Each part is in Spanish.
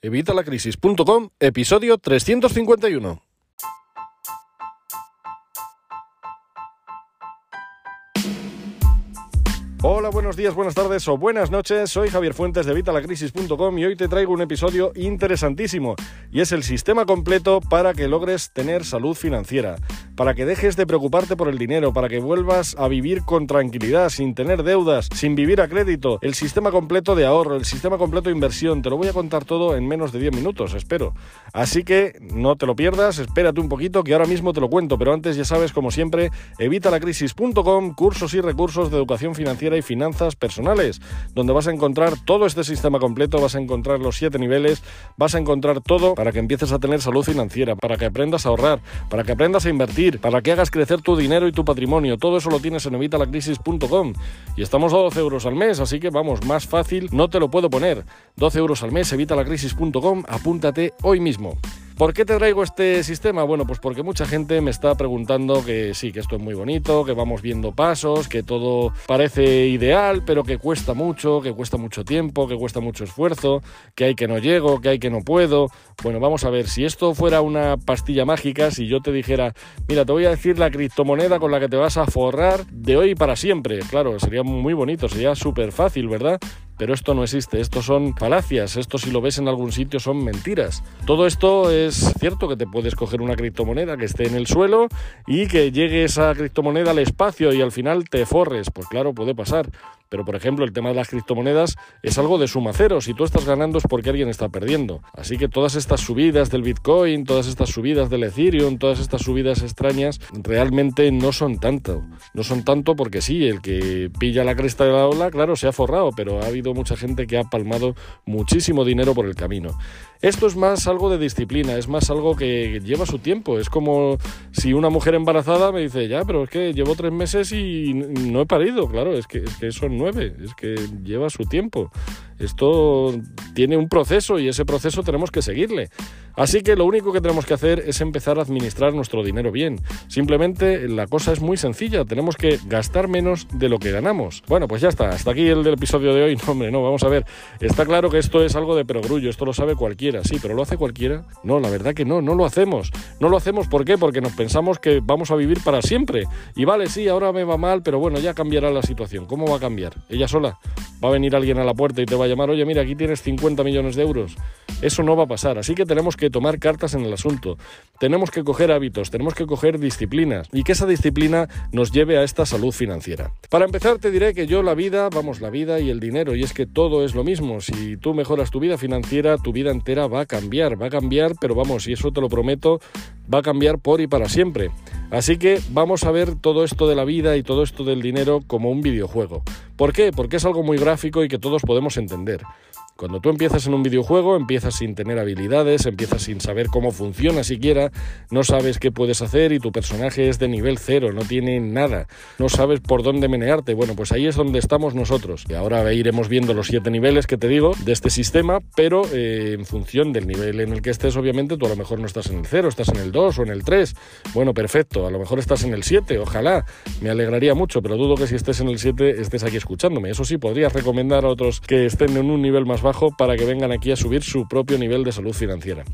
Evitalacrisis.com, episodio 351. Hola, buenos días, buenas tardes o buenas noches. Soy Javier Fuentes de Vitalacrisis.com y hoy te traigo un episodio interesantísimo y es el sistema completo para que logres tener salud financiera, para que dejes de preocuparte por el dinero, para que vuelvas a vivir con tranquilidad, sin tener deudas, sin vivir a crédito, el sistema completo de ahorro, el sistema completo de inversión. Te lo voy a contar todo en menos de 10 minutos, espero. Así que no te lo pierdas, espérate un poquito que ahora mismo te lo cuento, pero antes ya sabes, como siempre, evitalacrisis.com, cursos y recursos de educación financiera y finanzas personales, donde vas a encontrar todo este sistema completo, vas a encontrar los siete niveles, vas a encontrar todo para que empieces a tener salud financiera, para que aprendas a ahorrar, para que aprendas a invertir, para que hagas crecer tu dinero y tu patrimonio. Todo eso lo tienes en evitalacrisis.com y estamos a 12 euros al mes, así que vamos, más fácil no te lo puedo poner. 12 euros al mes, evitalacrisis.com, apúntate hoy mismo. ¿Por qué te traigo este sistema? Bueno, pues porque mucha gente me está preguntando que sí, que esto es muy bonito, que vamos viendo pasos, que todo parece ideal, pero que cuesta mucho, que cuesta mucho tiempo, que cuesta mucho esfuerzo, que hay que no llego, que hay que no puedo. Bueno, vamos a ver, si esto fuera una pastilla mágica, si yo te dijera, mira, te voy a decir la criptomoneda con la que te vas a forrar de hoy para siempre, claro, sería muy bonito, sería súper fácil, ¿verdad? Pero esto no existe, esto son falacias, esto si lo ves en algún sitio son mentiras. Todo esto es cierto que te puedes coger una criptomoneda que esté en el suelo y que llegue esa criptomoneda al espacio y al final te forres. Pues claro, puede pasar. Pero, por ejemplo, el tema de las criptomonedas es algo de suma cero. Si tú estás ganando es porque alguien está perdiendo. Así que todas estas subidas del Bitcoin, todas estas subidas del Ethereum, todas estas subidas extrañas, realmente no son tanto. No son tanto porque sí, el que pilla la cresta de la ola, claro, se ha forrado, pero ha habido mucha gente que ha palmado muchísimo dinero por el camino. Esto es más algo de disciplina, es más algo que lleva su tiempo. Es como si una mujer embarazada me dice, ya, pero es que llevo tres meses y no he parido. Claro, es que, es que son nueve, es que lleva su tiempo. Esto tiene un proceso y ese proceso tenemos que seguirle. Así que lo único que tenemos que hacer es empezar a administrar nuestro dinero bien. Simplemente la cosa es muy sencilla, tenemos que gastar menos de lo que ganamos. Bueno, pues ya está, hasta aquí el del episodio de hoy. No, hombre, no, vamos a ver. Está claro que esto es algo de perogrullo, esto lo sabe cualquiera, sí, pero ¿lo hace cualquiera? No, la verdad que no, no lo hacemos. No lo hacemos ¿por qué? Porque nos pensamos que vamos a vivir para siempre. Y vale, sí, ahora me va mal, pero bueno, ya cambiará la situación. ¿Cómo va a cambiar? ¿Ella sola? ¿Va a venir alguien a la puerta y te va a llamar, oye, mira, aquí tienes 50 millones de euros? Eso no va a pasar, así que tenemos que tomar cartas en el asunto. Tenemos que coger hábitos, tenemos que coger disciplinas y que esa disciplina nos lleve a esta salud financiera. Para empezar te diré que yo la vida, vamos, la vida y el dinero, y es que todo es lo mismo. Si tú mejoras tu vida financiera, tu vida entera va a cambiar, va a cambiar, pero vamos, y eso te lo prometo, va a cambiar por y para siempre. Así que vamos a ver todo esto de la vida y todo esto del dinero como un videojuego. ¿Por qué? Porque es algo muy gráfico y que todos podemos entender. Cuando tú empiezas en un videojuego, empiezas sin tener habilidades, empiezas sin saber cómo funciona siquiera, no sabes qué puedes hacer y tu personaje es de nivel cero, no tiene nada, no sabes por dónde menearte. Bueno, pues ahí es donde estamos nosotros. Y ahora iremos viendo los siete niveles que te digo de este sistema, pero eh, en función del nivel en el que estés, obviamente tú a lo mejor no estás en el cero, estás en el 2 o en el 3. Bueno, perfecto, a lo mejor estás en el 7, ojalá, me alegraría mucho, pero dudo que si estés en el 7 estés aquí escuchándome. Eso sí, podrías recomendar a otros que estén en un nivel más bajo para que vengan aquí a subir su propio nivel de salud financiera.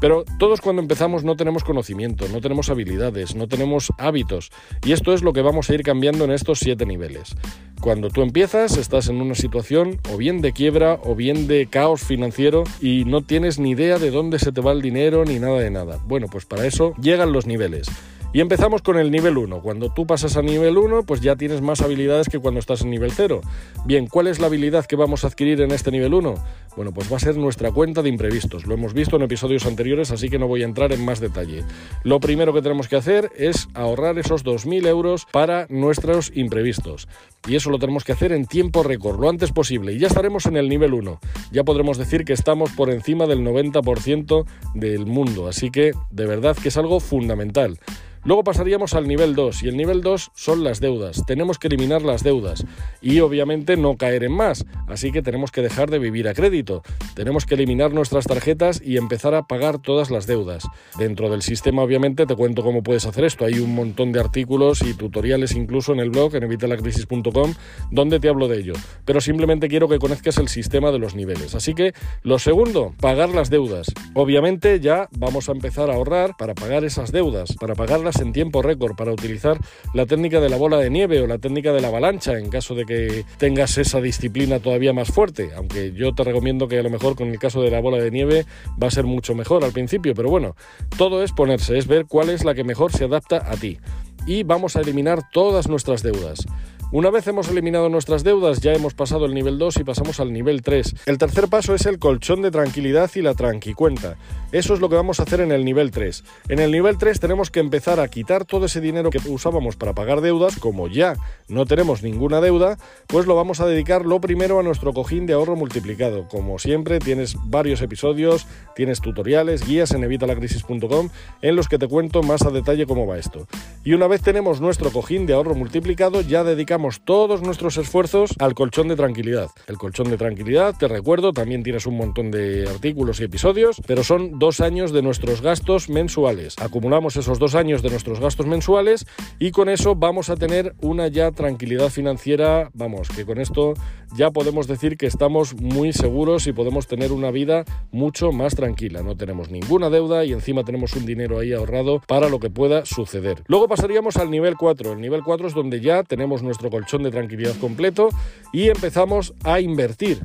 Pero todos cuando empezamos no tenemos conocimiento, no tenemos habilidades, no tenemos hábitos y esto es lo que vamos a ir cambiando en estos siete niveles. Cuando tú empiezas estás en una situación o bien de quiebra o bien de caos financiero y no tienes ni idea de dónde se te va el dinero ni nada de nada. Bueno, pues para eso llegan los niveles. Y empezamos con el nivel 1. Cuando tú pasas a nivel 1, pues ya tienes más habilidades que cuando estás en nivel 0. Bien, ¿cuál es la habilidad que vamos a adquirir en este nivel 1? Bueno, pues va a ser nuestra cuenta de imprevistos. Lo hemos visto en episodios anteriores, así que no voy a entrar en más detalle. Lo primero que tenemos que hacer es ahorrar esos 2.000 euros para nuestros imprevistos. Y eso lo tenemos que hacer en tiempo récord, lo antes posible. Y ya estaremos en el nivel 1. Ya podremos decir que estamos por encima del 90% del mundo. Así que de verdad que es algo fundamental. Luego pasaríamos al nivel 2 y el nivel 2 son las deudas. Tenemos que eliminar las deudas y obviamente no caer en más. Así que tenemos que dejar de vivir a crédito. Tenemos que eliminar nuestras tarjetas y empezar a pagar todas las deudas. Dentro del sistema obviamente te cuento cómo puedes hacer esto. Hay un montón de artículos y tutoriales incluso en el blog en evitalacrisis.com donde te hablo de ello. Pero simplemente quiero que conozcas el sistema de los niveles. Así que lo segundo, pagar las deudas. Obviamente ya vamos a empezar a ahorrar para pagar esas deudas, para en tiempo récord para utilizar la técnica de la bola de nieve o la técnica de la avalancha en caso de que tengas esa disciplina todavía más fuerte, aunque yo te recomiendo que a lo mejor con el caso de la bola de nieve va a ser mucho mejor al principio, pero bueno, todo es ponerse, es ver cuál es la que mejor se adapta a ti. Y vamos a eliminar todas nuestras deudas. Una vez hemos eliminado nuestras deudas, ya hemos pasado el nivel 2 y pasamos al nivel 3. El tercer paso es el colchón de tranquilidad y la tranquicuenta. Eso es lo que vamos a hacer en el nivel 3. En el nivel 3 tenemos que empezar a quitar todo ese dinero que usábamos para pagar deudas, como ya no tenemos ninguna deuda, pues lo vamos a dedicar lo primero a nuestro cojín de ahorro multiplicado. Como siempre, tienes varios episodios, tienes tutoriales, guías en evitalacrisis.com en los que te cuento más a detalle cómo va esto. Y una vez tenemos nuestro cojín de ahorro multiplicado, ya dedicamos todos nuestros esfuerzos al colchón de tranquilidad. El colchón de tranquilidad, te recuerdo, también tienes un montón de artículos y episodios, pero son dos años de nuestros gastos mensuales. Acumulamos esos dos años de nuestros gastos mensuales y con eso vamos a tener una ya tranquilidad financiera, vamos, que con esto ya podemos decir que estamos muy seguros y podemos tener una vida mucho más tranquila. No tenemos ninguna deuda y encima tenemos un dinero ahí ahorrado para lo que pueda suceder. Luego pasaríamos al nivel 4. El nivel 4 es donde ya tenemos nuestro colchón de tranquilidad completo y empezamos a invertir.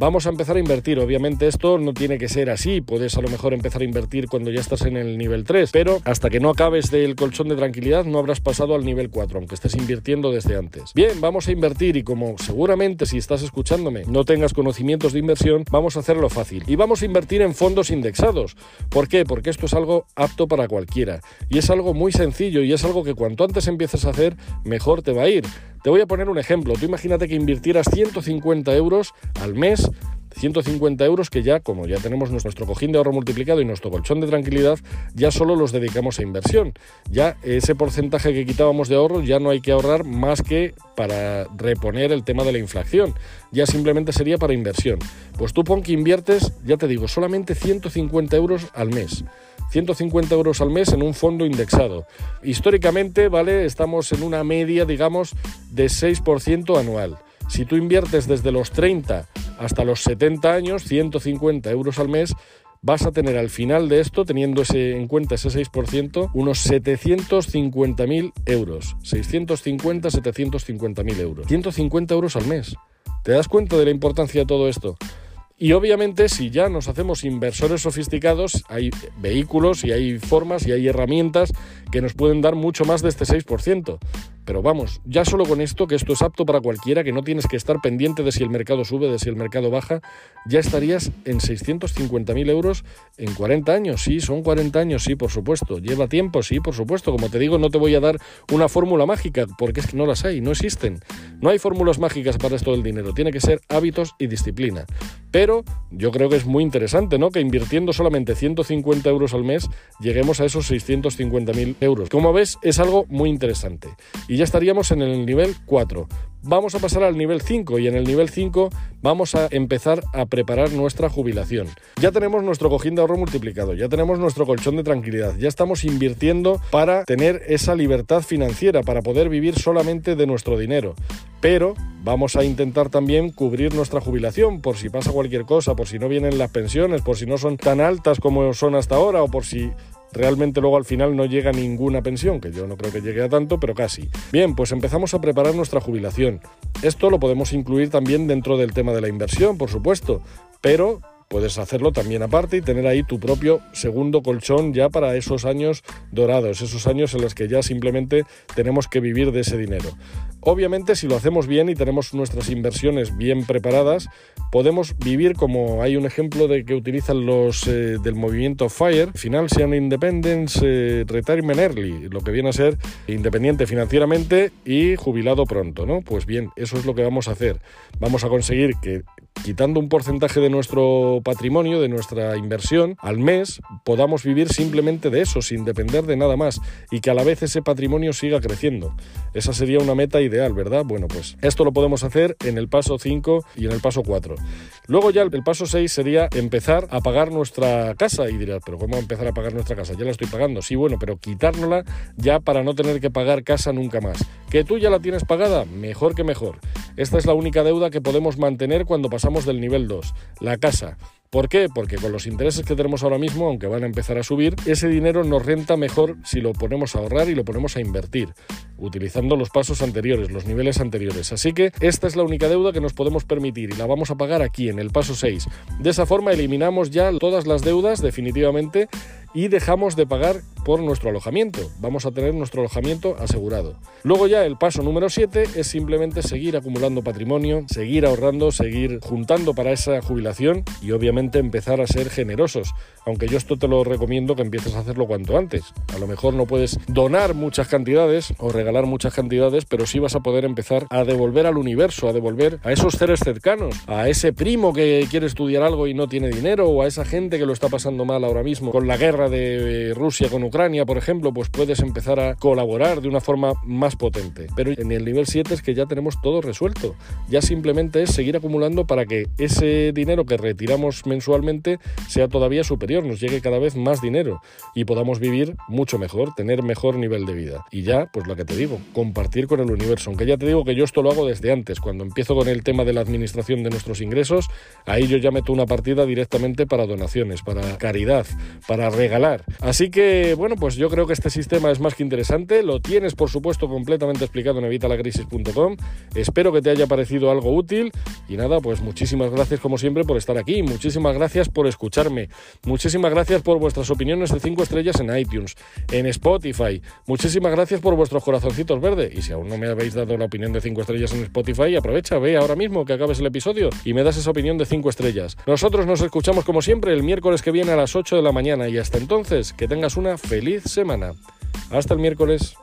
Vamos a empezar a invertir. Obviamente esto no tiene que ser así. Puedes a lo mejor empezar a invertir cuando ya estás en el nivel 3, pero hasta que no acabes del colchón de tranquilidad no habrás pasado al nivel 4, aunque estés invirtiendo desde antes. Bien, vamos a invertir y como seguramente si estás escuchándome no tengas conocimientos de inversión, vamos a hacerlo fácil. Y vamos a invertir en fondos indexados. ¿Por qué? Porque esto es algo apto para cualquiera. Y es algo muy sencillo y es algo que cuanto antes empieces a hacer, mejor te va a ir. Te voy a poner un ejemplo. Tú imagínate que invirtieras 150 euros al mes 150 euros que ya, como ya tenemos nuestro cojín de ahorro multiplicado y nuestro colchón de tranquilidad, ya solo los dedicamos a inversión. Ya ese porcentaje que quitábamos de ahorro ya no hay que ahorrar más que para reponer el tema de la inflación. Ya simplemente sería para inversión. Pues tú pon que inviertes, ya te digo, solamente 150 euros al mes. 150 euros al mes en un fondo indexado. Históricamente, ¿vale? Estamos en una media, digamos, de 6% anual. Si tú inviertes desde los 30 hasta los 70 años, 150 euros al mes, vas a tener al final de esto, teniendo ese, en cuenta ese 6%, unos 750.000 euros. 650, 750.000 euros. 150 euros al mes. ¿Te das cuenta de la importancia de todo esto? Y obviamente si ya nos hacemos inversores sofisticados, hay vehículos y hay formas y hay herramientas que nos pueden dar mucho más de este 6%. Pero vamos, ya solo con esto, que esto es apto para cualquiera, que no tienes que estar pendiente de si el mercado sube, de si el mercado baja, ya estarías en 650.000 euros en 40 años. Sí, son 40 años, sí, por supuesto. Lleva tiempo, sí, por supuesto. Como te digo, no te voy a dar una fórmula mágica, porque es que no las hay, no existen. No hay fórmulas mágicas para esto del dinero. Tiene que ser hábitos y disciplina. Pero yo creo que es muy interesante, ¿no? Que invirtiendo solamente 150 euros al mes, lleguemos a esos 650.000 euros. Como ves, es algo muy interesante. Y ya estaríamos en el nivel 4. Vamos a pasar al nivel 5 y en el nivel 5 vamos a empezar a preparar nuestra jubilación. Ya tenemos nuestro cojín de ahorro multiplicado, ya tenemos nuestro colchón de tranquilidad, ya estamos invirtiendo para tener esa libertad financiera, para poder vivir solamente de nuestro dinero. Pero vamos a intentar también cubrir nuestra jubilación por si pasa cualquier cosa, por si no vienen las pensiones, por si no son tan altas como son hasta ahora o por si realmente luego al final no llega ninguna pensión, que yo no creo que llegue a tanto, pero casi. Bien, pues empezamos a preparar nuestra jubilación. Esto lo podemos incluir también dentro del tema de la inversión, por supuesto, pero puedes hacerlo también aparte y tener ahí tu propio segundo colchón ya para esos años dorados, esos años en los que ya simplemente tenemos que vivir de ese dinero. Obviamente, si lo hacemos bien y tenemos nuestras inversiones bien preparadas, podemos vivir como hay un ejemplo de que utilizan los eh, del movimiento FIRE, Financial Independence eh, Retirement Early, lo que viene a ser independiente financieramente y jubilado pronto, ¿no? Pues bien, eso es lo que vamos a hacer. Vamos a conseguir que quitando un porcentaje de nuestro patrimonio, de nuestra inversión, al mes podamos vivir simplemente de eso, sin depender de nada más, y que a la vez ese patrimonio siga creciendo. Esa sería una meta ideal, ¿verdad? Bueno, pues esto lo podemos hacer en el paso 5 y en el paso 4. Luego ya el paso 6 sería empezar a pagar nuestra casa, y dirás, pero ¿cómo empezar a pagar nuestra casa? Ya la estoy pagando, sí, bueno, pero quitárnosla ya para no tener que pagar casa nunca más. ¿Que tú ya la tienes pagada? Mejor que mejor. Esta es la única deuda que podemos mantener cuando pasamos del nivel 2, la casa. ¿Por qué? Porque con los intereses que tenemos ahora mismo, aunque van a empezar a subir, ese dinero nos renta mejor si lo ponemos a ahorrar y lo ponemos a invertir, utilizando los pasos anteriores, los niveles anteriores. Así que esta es la única deuda que nos podemos permitir y la vamos a pagar aquí en el paso 6. De esa forma eliminamos ya todas las deudas definitivamente y dejamos de pagar por nuestro alojamiento. Vamos a tener nuestro alojamiento asegurado. Luego ya el paso número 7 es simplemente seguir acumulando patrimonio, seguir ahorrando, seguir juntando para esa jubilación y obviamente empezar a ser generosos. Aunque yo esto te lo recomiendo que empieces a hacerlo cuanto antes. A lo mejor no puedes donar muchas cantidades o regalar muchas cantidades, pero sí vas a poder empezar a devolver al universo, a devolver a esos seres cercanos, a ese primo que quiere estudiar algo y no tiene dinero o a esa gente que lo está pasando mal ahora mismo con la guerra de Rusia con Ucrania, por ejemplo, pues puedes empezar a colaborar de una forma más potente. Pero en el nivel 7 es que ya tenemos todo resuelto. Ya simplemente es seguir acumulando para que ese dinero que retiramos mensualmente sea todavía superior, nos llegue cada vez más dinero y podamos vivir mucho mejor, tener mejor nivel de vida. Y ya, pues lo que te digo, compartir con el universo. Aunque ya te digo que yo esto lo hago desde antes. Cuando empiezo con el tema de la administración de nuestros ingresos, ahí yo ya meto una partida directamente para donaciones, para caridad, para regalar Así que, bueno, pues yo creo que este sistema es más que interesante. Lo tienes, por supuesto, completamente explicado en evitalacrisis.com. Espero que te haya parecido algo útil. Y nada, pues muchísimas gracias, como siempre, por estar aquí. Muchísimas gracias por escucharme. Muchísimas gracias por vuestras opiniones de 5 estrellas en iTunes, en Spotify. Muchísimas gracias por vuestros corazoncitos verdes. Y si aún no me habéis dado la opinión de 5 estrellas en Spotify, aprovecha, ve ahora mismo que acabes el episodio y me das esa opinión de 5 estrellas. Nosotros nos escuchamos como siempre el miércoles que viene a las 8 de la mañana y hasta entonces, que tengas una feliz semana. Hasta el miércoles.